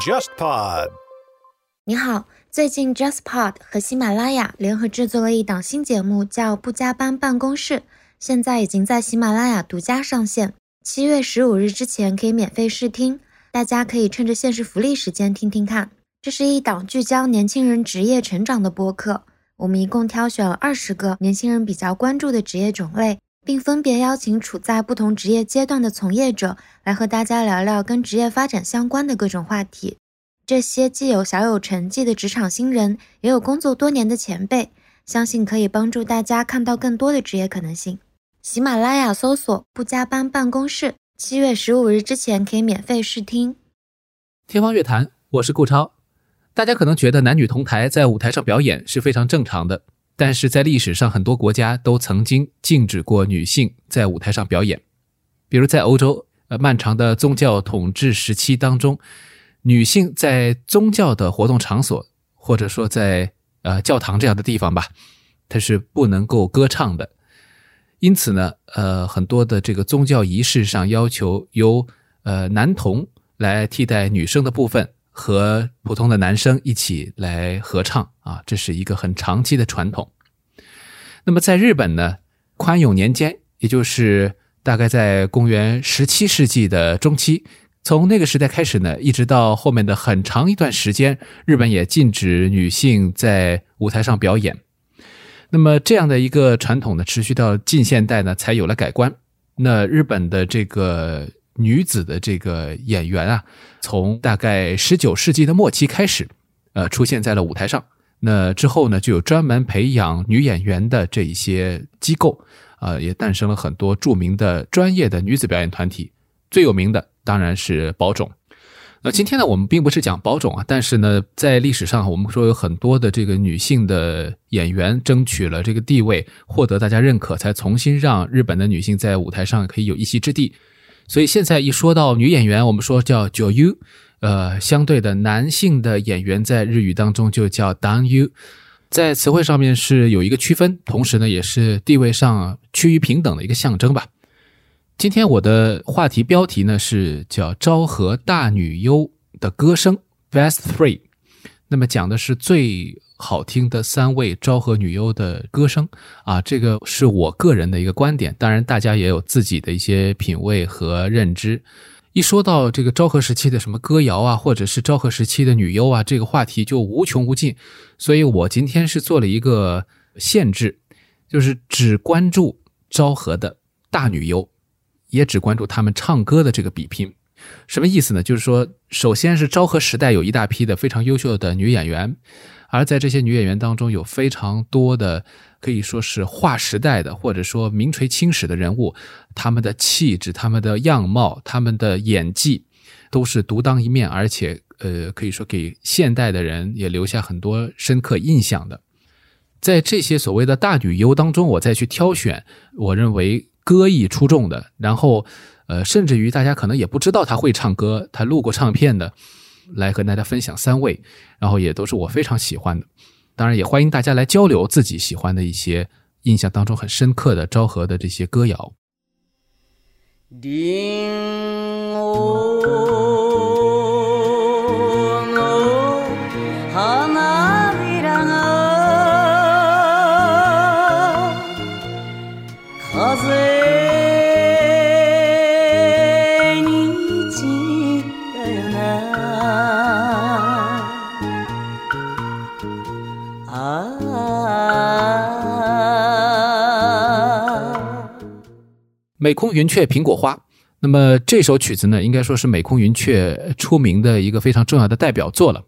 JustPod。你好，最近 JustPod 和喜马拉雅联合制作了一档新节目，叫《不加班办公室》，现在已经在喜马拉雅独家上线。七月十五日之前可以免费试听，大家可以趁着限时福利时间听听看。这是一档聚焦年轻人职业成长的播客，我们一共挑选了二十个年轻人比较关注的职业种类。并分别邀请处在不同职业阶段的从业者来和大家聊聊跟职业发展相关的各种话题。这些既有小有成绩的职场新人，也有工作多年的前辈，相信可以帮助大家看到更多的职业可能性。喜马拉雅搜索“不加班办公室”，七月十五日之前可以免费试听。天方乐坛，我是顾超。大家可能觉得男女同台在舞台上表演是非常正常的。但是在历史上，很多国家都曾经禁止过女性在舞台上表演。比如在欧洲，呃，漫长的宗教统治时期当中，女性在宗教的活动场所，或者说在呃教堂这样的地方吧，她是不能够歌唱的。因此呢，呃，很多的这个宗教仪式上要求由呃男童来替代女生的部分。和普通的男生一起来合唱啊，这是一个很长期的传统。那么在日本呢，宽永年间，也就是大概在公元十七世纪的中期，从那个时代开始呢，一直到后面的很长一段时间，日本也禁止女性在舞台上表演。那么这样的一个传统呢，持续到近现代呢，才有了改观。那日本的这个。女子的这个演员啊，从大概十九世纪的末期开始，呃，出现在了舞台上。那之后呢，就有专门培养女演员的这一些机构，啊，也诞生了很多著名的专业的女子表演团体。最有名的当然是宝冢。那今天呢，我们并不是讲宝冢啊，但是呢，在历史上，我们说有很多的这个女性的演员争取了这个地位，获得大家认可，才重新让日本的女性在舞台上可以有一席之地。所以现在一说到女演员，我们说叫 j o u 呃，相对的男性的演员在日语当中就叫 danyu，在词汇上面是有一个区分，同时呢也是地位上趋于平等的一个象征吧。今天我的话题标题呢是叫昭和大女优的歌声 best three，那么讲的是最。好听的三位昭和女优的歌声啊，这个是我个人的一个观点。当然，大家也有自己的一些品味和认知。一说到这个昭和时期的什么歌谣啊，或者是昭和时期的女优啊，这个话题就无穷无尽。所以我今天是做了一个限制，就是只关注昭和的大女优，也只关注他们唱歌的这个比拼。什么意思呢？就是说，首先是昭和时代有一大批的非常优秀的女演员。而在这些女演员当中，有非常多的可以说是划时代的，或者说名垂青史的人物，他们的气质、他们的样貌、他们的演技，都是独当一面，而且呃，可以说给现代的人也留下很多深刻印象的。在这些所谓的大女优当中，我再去挑选我认为歌艺出众的，然后呃，甚至于大家可能也不知道他会唱歌，他录过唱片的。来和大家分享三位，然后也都是我非常喜欢的，当然也欢迎大家来交流自己喜欢的一些印象当中很深刻的昭和的这些歌谣。美空云雀苹果花，那么这首曲子呢，应该说是美空云雀出名的一个非常重要的代表作了。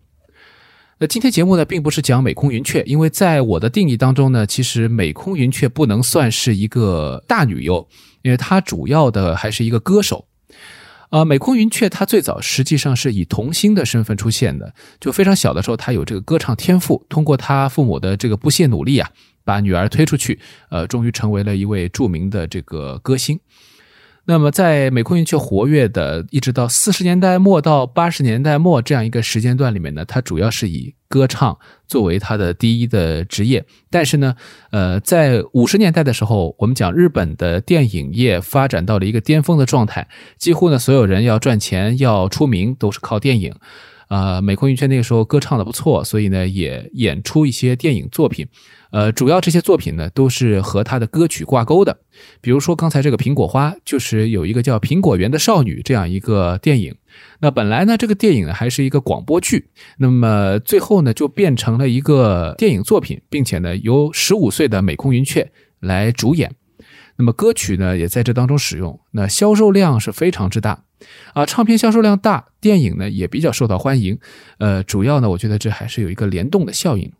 那今天节目呢，并不是讲美空云雀，因为在我的定义当中呢，其实美空云雀不能算是一个大女优，因为她主要的还是一个歌手。啊，美空云雀她最早实际上是以童星的身份出现的，就非常小的时候，她有这个歌唱天赋，通过她父母的这个不懈努力啊。把女儿推出去，呃，终于成为了一位著名的这个歌星。那么在美空云雀活跃的一直到四十年代末到八十年代末这样一个时间段里面呢，他主要是以歌唱作为他的第一的职业。但是呢，呃，在五十年代的时候，我们讲日本的电影业发展到了一个巅峰的状态，几乎呢所有人要赚钱要出名都是靠电影。呃，美空云雀那个时候歌唱的不错，所以呢也演出一些电影作品。呃，主要这些作品呢都是和他的歌曲挂钩的。比如说刚才这个《苹果花》，就是有一个叫《苹果园的少女》这样一个电影。那本来呢这个电影呢还是一个广播剧，那么最后呢就变成了一个电影作品，并且呢由十五岁的美空云雀来主演。那么歌曲呢也在这当中使用，那销售量是非常之大。啊，唱片销售量大，电影呢也比较受到欢迎。呃，主要呢，我觉得这还是有一个联动的效应。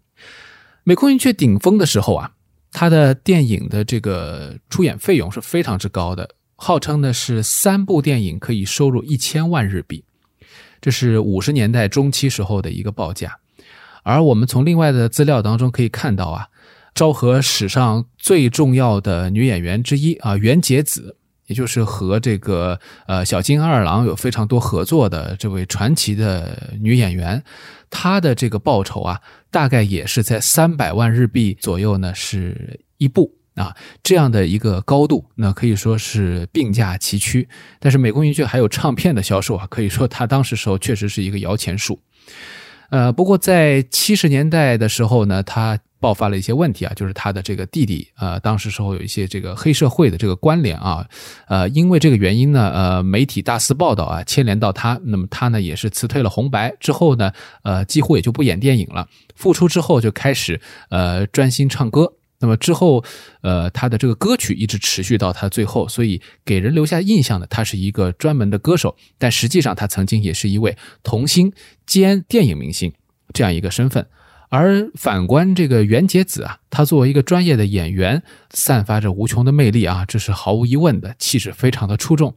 美空云雀顶峰的时候啊，他的电影的这个出演费用是非常之高的，号称呢是三部电影可以收入一千万日币，这是五十年代中期时候的一个报价。而我们从另外的资料当中可以看到啊，昭和史上最重要的女演员之一啊，原节子。也就是和这个呃小金二郎有非常多合作的这位传奇的女演员，她的这个报酬啊，大概也是在三百万日币左右呢，是一部啊这样的一个高度，那可以说是并驾齐驱。但是美空云雀还有唱片的销售啊，可以说他当时时候确实是一个摇钱树。呃，不过在七十年代的时候呢，他爆发了一些问题啊，就是他的这个弟弟啊，当时时候有一些这个黑社会的这个关联啊，呃，因为这个原因呢，呃，媒体大肆报道啊，牵连到他，那么他呢也是辞退了红白之后呢，呃，几乎也就不演电影了，复出之后就开始呃专心唱歌。那么之后，呃，他的这个歌曲一直持续到他最后，所以给人留下印象的，他是一个专门的歌手，但实际上他曾经也是一位童星兼电影明星这样一个身份。而反观这个袁洁子啊，他作为一个专业的演员，散发着无穷的魅力啊，这是毫无疑问的，气质非常的出众。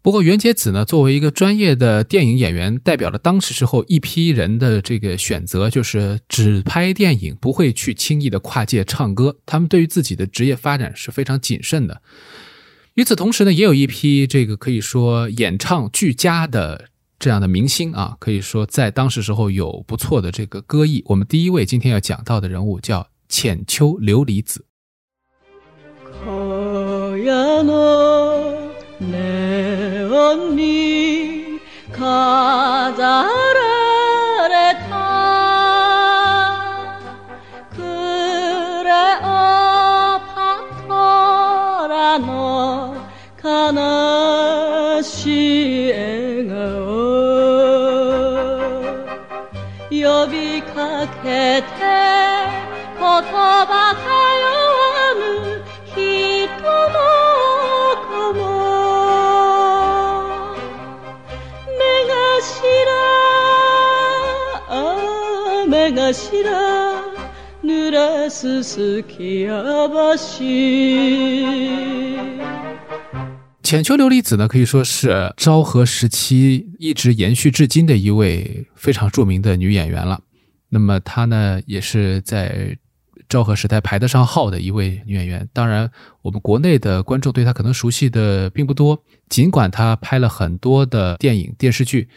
不过袁洁子呢，作为一个专业的电影演员，代表了当时时候一批人的这个选择，就是只拍电影，不会去轻易的跨界唱歌。他们对于自己的职业发展是非常谨慎的。与此同时呢，也有一批这个可以说演唱俱佳的这样的明星啊，可以说在当时时候有不错的这个歌艺。我们第一位今天要讲到的人物叫浅秋琉璃子。葉通わぬ人の子も。浅秋琉璃子呢，可以说是昭和时期一直延续至今的一位非常著名的女演员了。那么她呢，也是在 昭和时代排得上号的一位女演员。当然，我们国内的观众对她可能熟悉的并不多，尽管她拍了很多的电影、电视剧。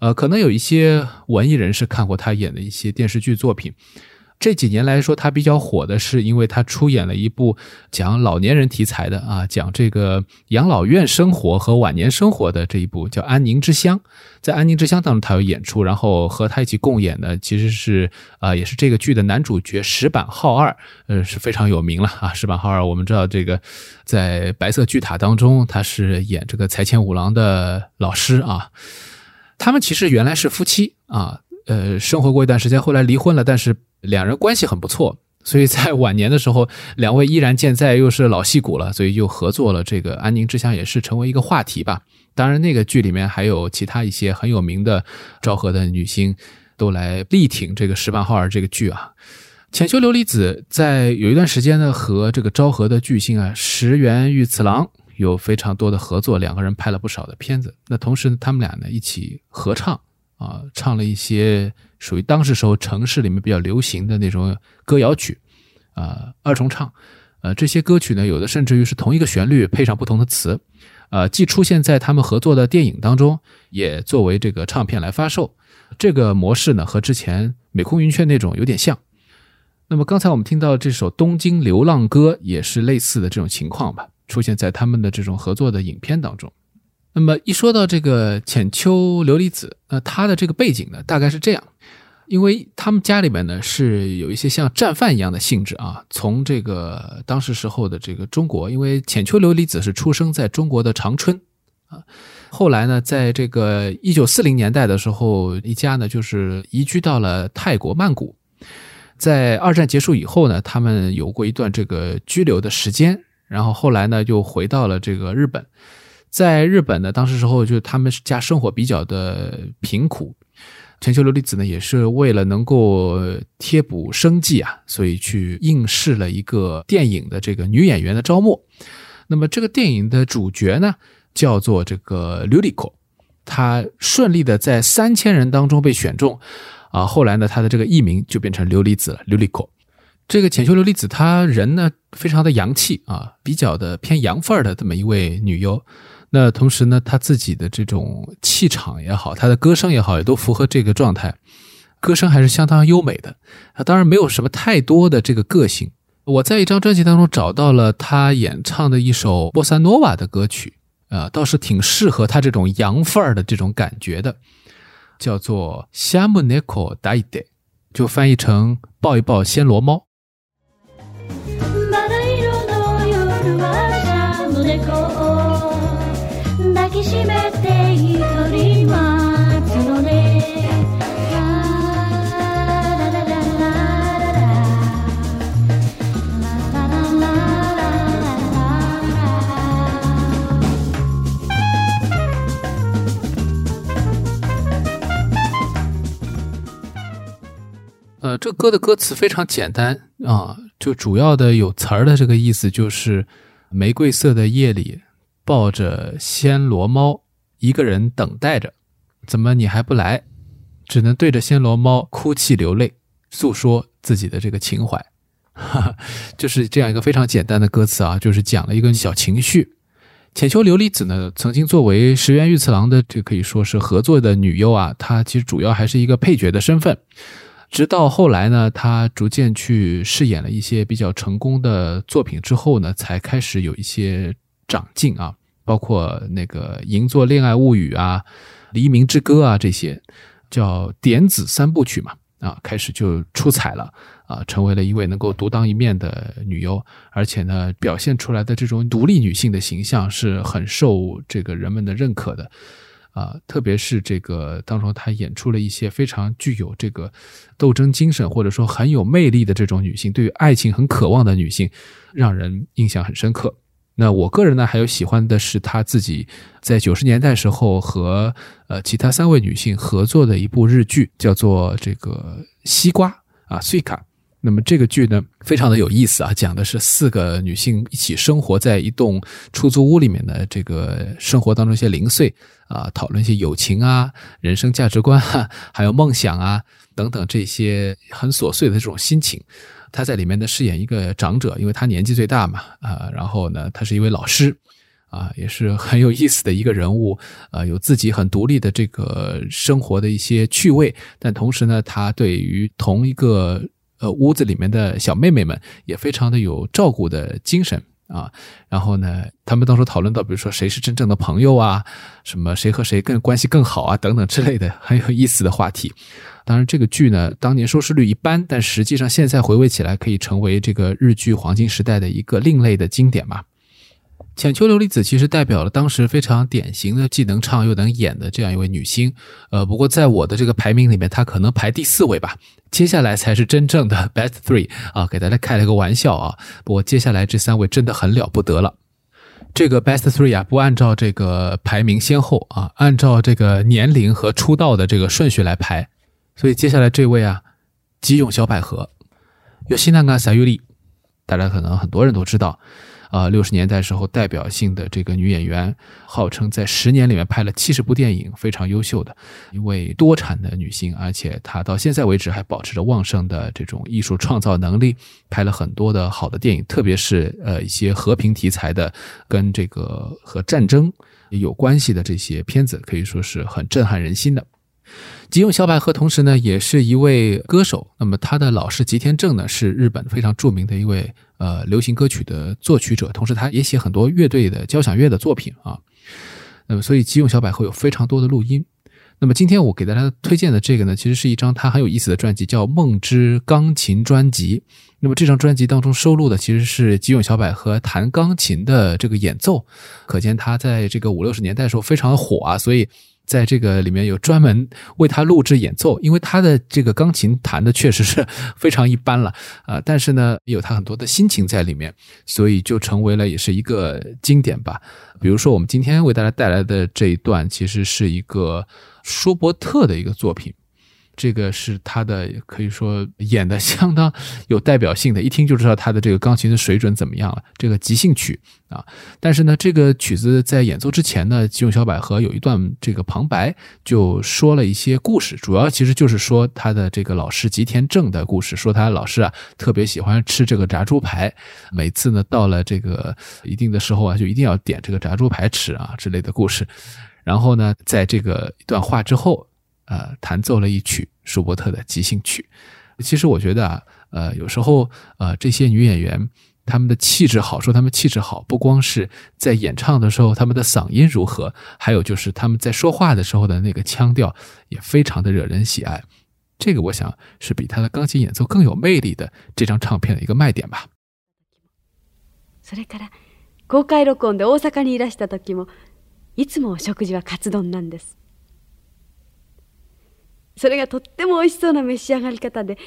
呃，可能有一些文艺人士看过她演的一些电视剧作品。这几年来说，他比较火的是，因为他出演了一部讲老年人题材的啊，讲这个养老院生活和晚年生活的这一部叫《安宁之乡》。在《安宁之乡》当中，他有演出，然后和他一起共演的其实是啊，也是这个剧的男主角石板浩二，呃，是非常有名了啊。石板浩二，我们知道这个在《白色巨塔》当中，他是演这个财前五郎的老师啊。他们其实原来是夫妻啊，呃，生活过一段时间，后来离婚了，但是两人关系很不错，所以在晚年的时候，两位依然健在，又是老戏骨了，所以又合作了这个《安宁之乡》，也是成为一个话题吧。当然，那个剧里面还有其他一些很有名的昭和的女星都来力挺这个石板浩儿这个剧啊。浅秋琉璃子在有一段时间呢，和这个昭和的巨星啊石原裕次郎。有非常多的合作，两个人拍了不少的片子。那同时呢，他们俩呢一起合唱啊，唱了一些属于当时时候城市里面比较流行的那种歌谣曲啊，二重唱。呃，这些歌曲呢，有的甚至于是同一个旋律配上不同的词。呃，既出现在他们合作的电影当中，也作为这个唱片来发售。这个模式呢，和之前美空云雀那种有点像。那么刚才我们听到这首《东京流浪歌》也是类似的这种情况吧，出现在他们的这种合作的影片当中。那么一说到这个浅秋琉璃子，那他的这个背景呢，大概是这样：因为他们家里面呢是有一些像战犯一样的性质啊。从这个当时时候的这个中国，因为浅秋琉璃子是出生在中国的长春啊，后来呢，在这个一九四零年代的时候，一家呢就是移居到了泰国曼谷。在二战结束以后呢，他们有过一段这个居留的时间，然后后来呢又回到了这个日本。在日本呢，当时时候就他们家生活比较的贫苦，全球琉璃子呢也是为了能够贴补生计啊，所以去应试了一个电影的这个女演员的招募。那么这个电影的主角呢叫做这个琉璃子，她顺利的在三千人当中被选中。啊，后来呢，他的这个艺名就变成琉璃子了，琉璃子。这个浅秋琉璃子，她人呢非常的洋气啊，比较的偏洋范儿的这么一位女优。那同时呢，他自己的这种气场也好，他的歌声也好，也都符合这个状态，歌声还是相当优美的。啊，当然没有什么太多的这个个性。我在一张专辑当中找到了他演唱的一首波萨诺瓦的歌曲，啊，倒是挺适合他这种洋范儿的这种感觉的。叫做“夏木内可达一代”，就翻译成“抱一抱暹罗猫”。这歌的歌词非常简单啊，就主要的有词儿的这个意思就是：玫瑰色的夜里，抱着暹罗猫，一个人等待着，怎么你还不来？只能对着暹罗猫哭泣流泪，诉说自己的这个情怀，就是这样一个非常简单的歌词啊，就是讲了一个小情绪。浅秋琉璃子呢，曾经作为石原裕次郎的这可以说是合作的女优啊，她其实主要还是一个配角的身份。直到后来呢，他逐渐去饰演了一些比较成功的作品之后呢，才开始有一些长进啊，包括那个《银座恋爱物语》啊，《黎明之歌》啊这些，叫点子三部曲嘛啊，开始就出彩了啊，成为了一位能够独当一面的女优，而且呢，表现出来的这种独立女性的形象是很受这个人们的认可的。啊，特别是这个当中，她演出了一些非常具有这个斗争精神，或者说很有魅力的这种女性，对于爱情很渴望的女性，让人印象很深刻。那我个人呢，还有喜欢的是她自己在九十年代时候和呃其他三位女性合作的一部日剧，叫做这个西瓜啊，碎卡。那么这个剧呢，非常的有意思啊，讲的是四个女性一起生活在一栋出租屋里面的这个生活当中一些零碎啊，讨论一些友情啊、人生价值观啊，还有梦想啊等等这些很琐碎的这种心情。她在里面呢饰演一个长者，因为她年纪最大嘛啊，然后呢，她是一位老师啊，也是很有意思的一个人物啊，有自己很独立的这个生活的一些趣味，但同时呢，她对于同一个。呃，屋子里面的小妹妹们也非常的有照顾的精神啊。然后呢，他们当时讨论到，比如说谁是真正的朋友啊，什么谁和谁更关系更好啊，等等之类的很有意思的话题。当然，这个剧呢，当年收视率一般，但实际上现在回味起来，可以成为这个日剧黄金时代的一个另类的经典嘛。浅秋琉璃子其实代表了当时非常典型的既能唱又能演的这样一位女星，呃，不过在我的这个排名里面，她可能排第四位吧。接下来才是真正的 best three 啊，给大家开了个玩笑啊。不过接下来这三位真的很了不得了。这个 best three 啊，不按照这个排名先后啊，按照这个年龄和出道的这个顺序来排。所以接下来这位啊，吉永小百合，有西南嘎萨尤里，大家可能很多人都知道。啊六十年代时候代表性的这个女演员，号称在十年里面拍了七十部电影，非常优秀的一位多产的女星，而且她到现在为止还保持着旺盛的这种艺术创造能力，拍了很多的好的电影，特别是呃一些和平题材的，跟这个和战争有关系的这些片子，可以说是很震撼人心的。吉永小百合同时呢，也是一位歌手。那么他的老师吉田正呢，是日本非常著名的一位呃流行歌曲的作曲者，同时他也写很多乐队的交响乐的作品啊。那么所以吉永小百合有非常多的录音。那么今天我给大家推荐的这个呢，其实是一张他很有意思的专辑，叫《梦之钢琴专辑》。那么这张专辑当中收录的其实是吉永小百合弹钢琴的这个演奏，可见他在这个五六十年代的时候非常的火啊，所以。在这个里面有专门为他录制演奏，因为他的这个钢琴弹的确实是非常一般了啊，但是呢，有他很多的心情在里面，所以就成为了也是一个经典吧。比如说，我们今天为大家带来的这一段，其实是一个舒伯特的一个作品。这个是他的，可以说演的相当有代表性的，一听就知道他的这个钢琴的水准怎么样了。这个即兴曲啊，但是呢，这个曲子在演奏之前呢，吉永小百合有一段这个旁白，就说了一些故事，主要其实就是说他的这个老师吉田正的故事，说他老师啊特别喜欢吃这个炸猪排，每次呢到了这个一定的时候啊，就一定要点这个炸猪排吃啊之类的故事。然后呢，在这个一段话之后。呃，弹奏了一曲舒伯特的即兴曲。其实我觉得啊，呃，有时候呃，这些女演员她们的气质好，说她们气质好，不光是在演唱的时候她们的嗓音如何，还有就是她们在说话的时候的那个腔调也非常的惹人喜爱。这个我想是比她的钢琴演奏更有魅力的这张唱片的一个卖点吧。それから公開録音で大阪にいらした時もいつも食事はカツ丼なんです。 それがとっても美味しそうな召し上がり方で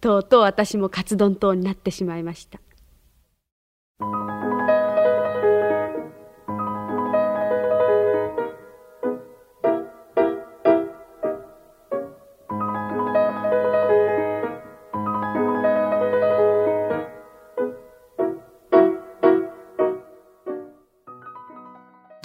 とうとう私もカツ丼等になってしまいました。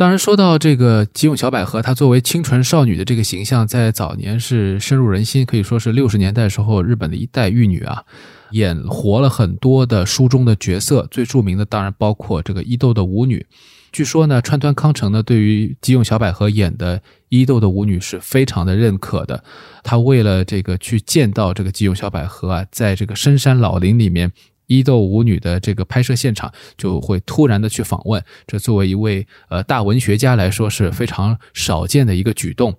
当然，说到这个吉永小百合，她作为清纯少女的这个形象，在早年是深入人心，可以说是六十年代时候日本的一代玉女啊，演活了很多的书中的角色。最著名的当然包括这个伊豆的舞女。据说呢，川端康成呢对于吉永小百合演的伊豆的舞女是非常的认可的。他为了这个去见到这个吉永小百合啊，在这个深山老林里面。伊豆舞女的这个拍摄现场就会突然的去访问，这作为一位呃大文学家来说是非常少见的一个举动。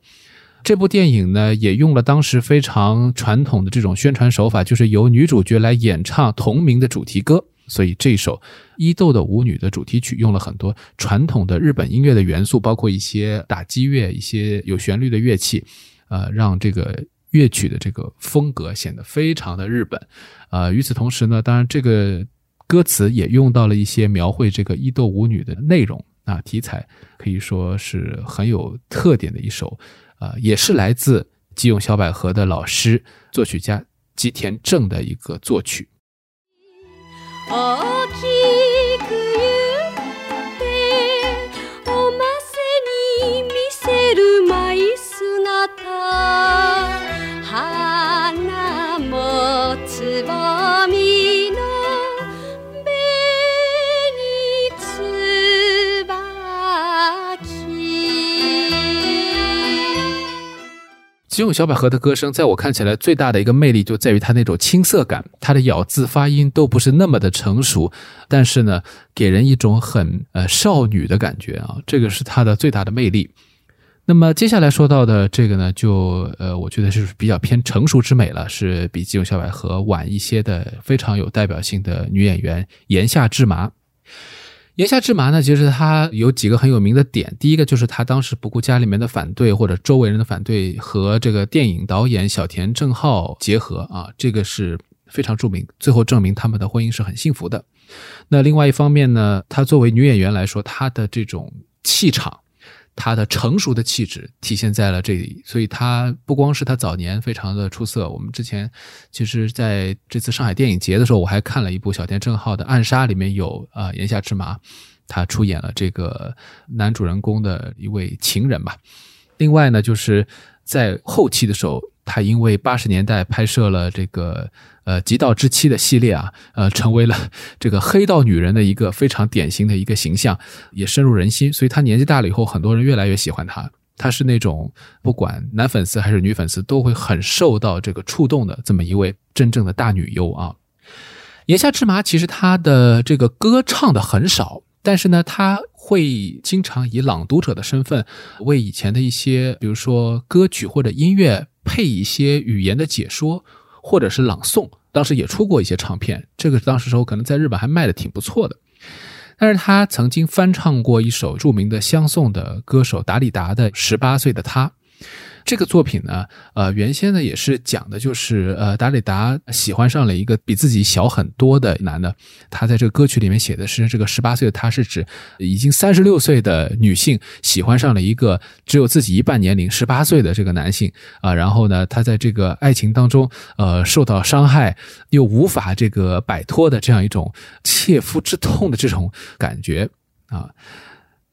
这部电影呢也用了当时非常传统的这种宣传手法，就是由女主角来演唱同名的主题歌。所以这首伊豆的舞女的主题曲用了很多传统的日本音乐的元素，包括一些打击乐、一些有旋律的乐器，呃，让这个。乐曲的这个风格显得非常的日本，啊，与此同时呢，当然这个歌词也用到了一些描绘这个伊豆舞女的内容啊，题材可以说是很有特点的一首，啊，也是来自吉永小百合的老师作曲家吉田正的一个作曲。吉永小百合的歌声，在我看起来最大的一个魅力就在于她那种青涩感，她的咬字发音都不是那么的成熟，但是呢，给人一种很呃少女的感觉啊，这个是她的最大的魅力。那么接下来说到的这个呢，就呃，我觉得是比较偏成熟之美了，是比吉永小百合晚一些的非常有代表性的女演员岩下智麻。言下之麻呢，其实她有几个很有名的点。第一个就是她当时不顾家里面的反对或者周围人的反对，和这个电影导演小田正浩结合啊，这个是非常著名。最后证明他们的婚姻是很幸福的。那另外一方面呢，她作为女演员来说，她的这种气场，他的成熟的气质体现在了这里，所以他不光是他早年非常的出色，我们之前其实在这次上海电影节的时候，我还看了一部小田正浩的《暗杀》，里面有啊岩下之麻，他出演了这个男主人公的一位情人吧。另外呢，就是在后期的时候，他因为八十年代拍摄了这个呃《极道之妻》的系列啊，呃，成为了 这个黑道女人的一个非常典型的一个形象，也深入人心。所以她年纪大了以后，很多人越来越喜欢她。她是那种不管男粉丝还是女粉丝都会很受到这个触动的这么一位真正的大女优啊。岩下之麻其实她的这个歌唱的很少。但是呢，他会经常以朗读者的身份，为以前的一些，比如说歌曲或者音乐配一些语言的解说，或者是朗诵。当时也出过一些唱片，这个当时时候可能在日本还卖的挺不错的。但是他曾经翻唱过一首著名的相送的歌手达里达的《十八岁的他》。这个作品呢，呃，原先呢也是讲的，就是呃，达里达喜欢上了一个比自己小很多的男的。他在这个歌曲里面写的是，这个十八岁的他是指已经三十六岁的女性喜欢上了一个只有自己一半年龄十八岁的这个男性啊。然后呢，他在这个爱情当中，呃，受到伤害又无法这个摆脱的这样一种切肤之痛的这种感觉啊。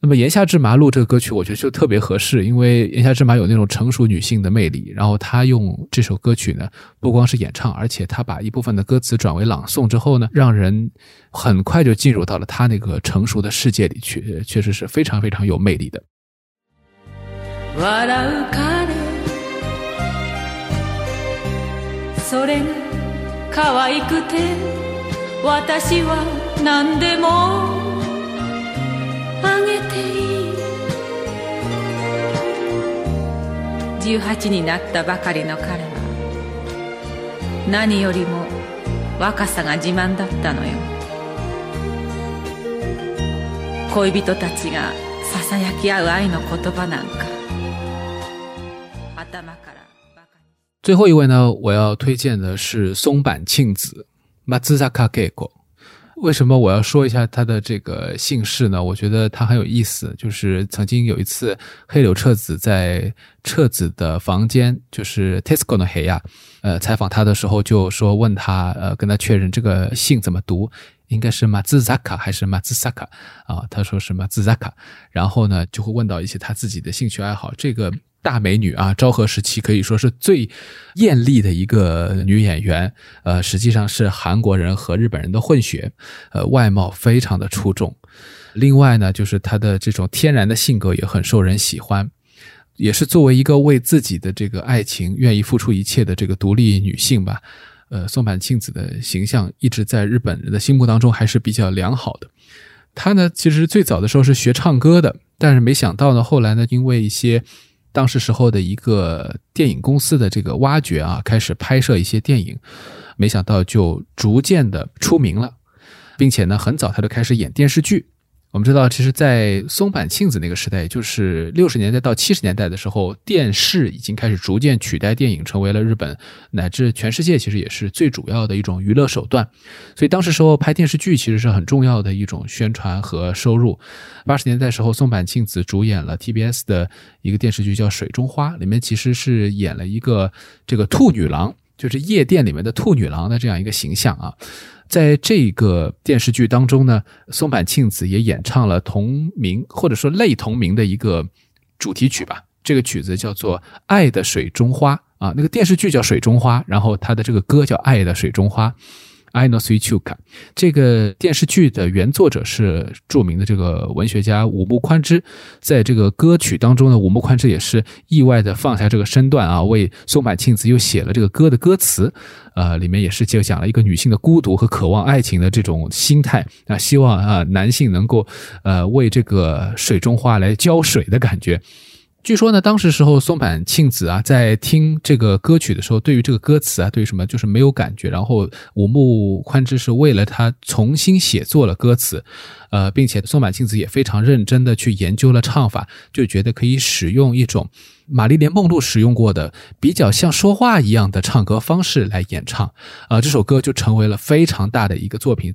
那么岩下之麻录这个歌曲，我觉得就特别合适，因为岩下之麻有那种成熟女性的魅力。然后她用这首歌曲呢，不光是演唱，而且她把一部分的歌词转为朗诵之后呢，让人很快就进入到了她那个成熟的世界里去，确实是非常非常有魅力的。18になったばかりの彼は何よりも若さが自慢だったのよ。恋人たちがささやき合う愛の言葉なんか。頭から最后一位呢，我要推荐的是松坂庆子 Matsuzaka Keiko。为什么我要说一下他的这个姓氏呢？我觉得他很有意思。就是曾经有一次，黑柳彻子在彻子的房间，就是 Tesco 的黑呀，呃，采访他的时候就说问他，呃，跟他确认这个姓怎么读，应该是马兹扎卡还是马兹萨卡啊？他说是马兹萨卡。然后呢，就会问到一些他自己的兴趣爱好。这个。大美女啊，昭和时期可以说是最艳丽的一个女演员。呃，实际上是韩国人和日本人的混血，呃，外貌非常的出众。另外呢，就是她的这种天然的性格也很受人喜欢，也是作为一个为自己的这个爱情愿意付出一切的这个独立女性吧。呃，松坂庆子的形象一直在日本人的心目当中还是比较良好的。她呢，其实最早的时候是学唱歌的，但是没想到呢，后来呢，因为一些当时时候的一个电影公司的这个挖掘啊，开始拍摄一些电影，没想到就逐渐的出名了，并且呢，很早他就开始演电视剧。我们知道，其实，在松坂庆子那个时代，就是六十年代到七十年代的时候，电视已经开始逐渐取代电影，成为了日本乃至全世界其实也是最主要的一种娱乐手段。所以，当时时候拍电视剧其实是很重要的一种宣传和收入。八十年代时候，松坂庆子主演了 TBS 的一个电视剧叫《水中花》，里面其实是演了一个这个兔女郎，就是夜店里面的兔女郎的这样一个形象啊。在这个电视剧当中呢，松坂庆子也演唱了同名或者说类同名的一个主题曲吧。这个曲子叫做《爱的水中花》啊，那个电视剧叫《水中花》，然后他的这个歌叫《爱的水中花》。I know sweet chuka，这个电视剧的原作者是著名的这个文学家五木宽之，在这个歌曲当中呢，五木宽之也是意外的放下这个身段啊，为松坂庆子又写了这个歌的歌词，呃，里面也是就讲了一个女性的孤独和渴望爱情的这种心态。啊，希望啊男性能够呃为这个水中花来浇水的感觉。据说呢，当时时候松坂庆子啊，在听这个歌曲的时候，对于这个歌词啊，对于什么就是没有感觉。然后五木宽之是为了他重新写作了歌词，呃，并且松坂庆子也非常认真的去研究了唱法，就觉得可以使用一种玛丽莲梦露使用过的比较像说话一样的唱歌方式来演唱，啊，这首歌就成为了非常大的一个作品。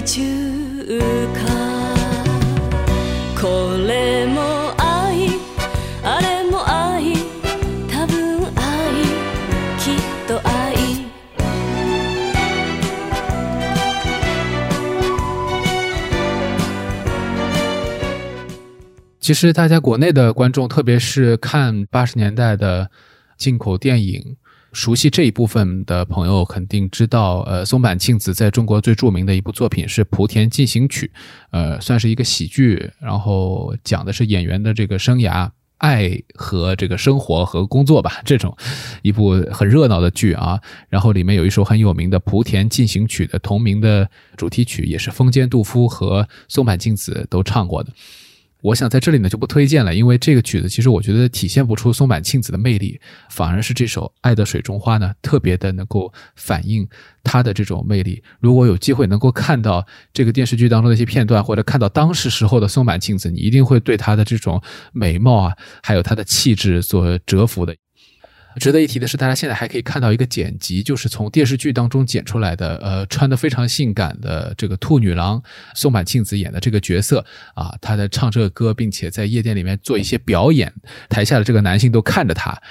水中花これも愛あれも愛多分愛きっと愛其实大家国内的观众，特别是看八十年代的进口电影， 熟悉这一部分的朋友肯定知道，呃，松坂庆子在中国最著名的一部作品是《莆田进行曲》，呃，算是一个喜剧，然后讲的是演员的这个生涯。爱和这个生活和工作吧，这种一部很热闹的剧啊，然后里面有一首很有名的《莆田进行曲》的同名的主题曲，也是丰间杜夫和松坂庆子都唱过的。我想在这里呢就不推荐了，因为这个曲子其实我觉得体现不出松坂庆子的魅力，反而是这首《爱的水中花》呢特别的能够反映她的这种魅力。如果有机会能够看到这个电视剧当中的一些片段，或者看到当时时候的松坂庆子，你一定会对她的这种美貌啊，还有她的气质所折服的。值得一提的是，大家现在还可以看到一个剪辑，就是从电视剧当中剪出来的，呃，穿的非常性感的这个兔女郎松坂庆子演的这个角色啊，她在唱这个歌，并且在夜店里面做一些表演，台下的这个男性都看着她。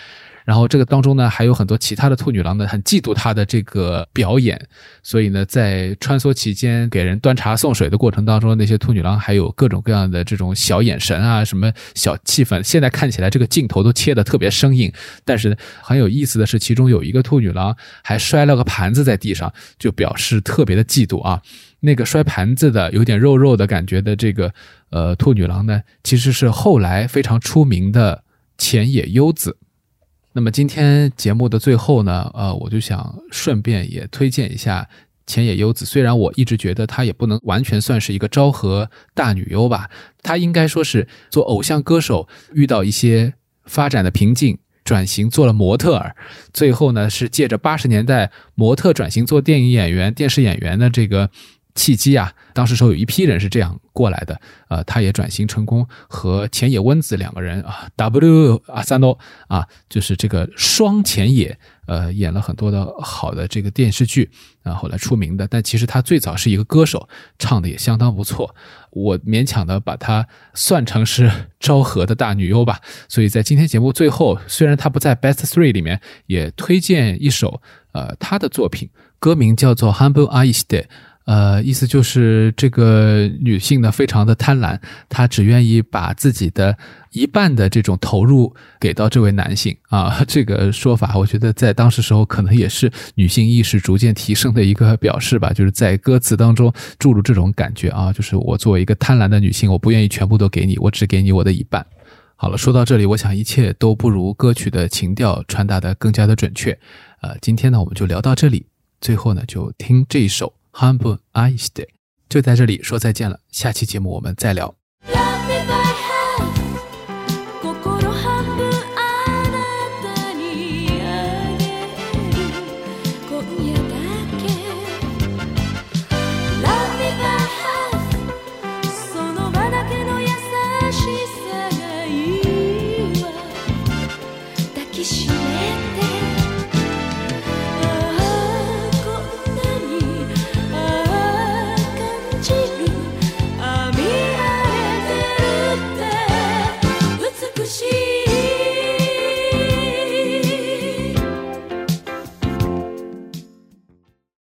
然后这个当中呢，还有很多其他的兔女郎呢，很嫉妒她的这个表演，所以呢，在穿梭期间给人端茶送水的过程当中，那些兔女郎还有各种各样的这种小眼神啊，什么小气氛。现在看起来这个镜头都切的特别生硬，但是很有意思的是，其中有一个兔女郎还摔了个盘子在地上，就表示特别的嫉妒啊。那个摔盘子的有点肉肉的感觉的这个呃兔女郎呢，其实是后来非常出名的浅野优子。那么今天节目的最后呢，呃，我就想顺便也推荐一下浅野优子。虽然我一直觉得她也不能完全算是一个昭和大女优吧，她应该说是做偶像歌手遇到一些发展的瓶颈，转型做了模特儿，最后呢是借着八十年代模特转型做电影演员、电视演员的这个。契机啊，当时时候有一批人是这样过来的，呃，他也转型成功，和浅野温子两个人啊，W 阿三诺啊，就是这个双浅野，呃，演了很多的好的这个电视剧，啊，后来出名的。但其实他最早是一个歌手，唱的也相当不错，我勉强的把他算成是昭和的大女优吧。所以在今天节目最后，虽然他不在 Best Three 里面，也推荐一首呃他的作品，歌名叫做《Humble Eyes》的。呃，意思就是这个女性呢，非常的贪婪，她只愿意把自己的一半的这种投入给到这位男性啊。这个说法，我觉得在当时时候可能也是女性意识逐渐提升的一个表示吧。就是在歌词当中注入这种感觉啊，就是我作为一个贪婪的女性，我不愿意全部都给你，我只给你我的一半。好了，说到这里，我想一切都不如歌曲的情调传达的更加的准确。呃，今天呢，我们就聊到这里，最后呢，就听这一首。半分愛して，就在这里说再见了。下期节目我们再聊。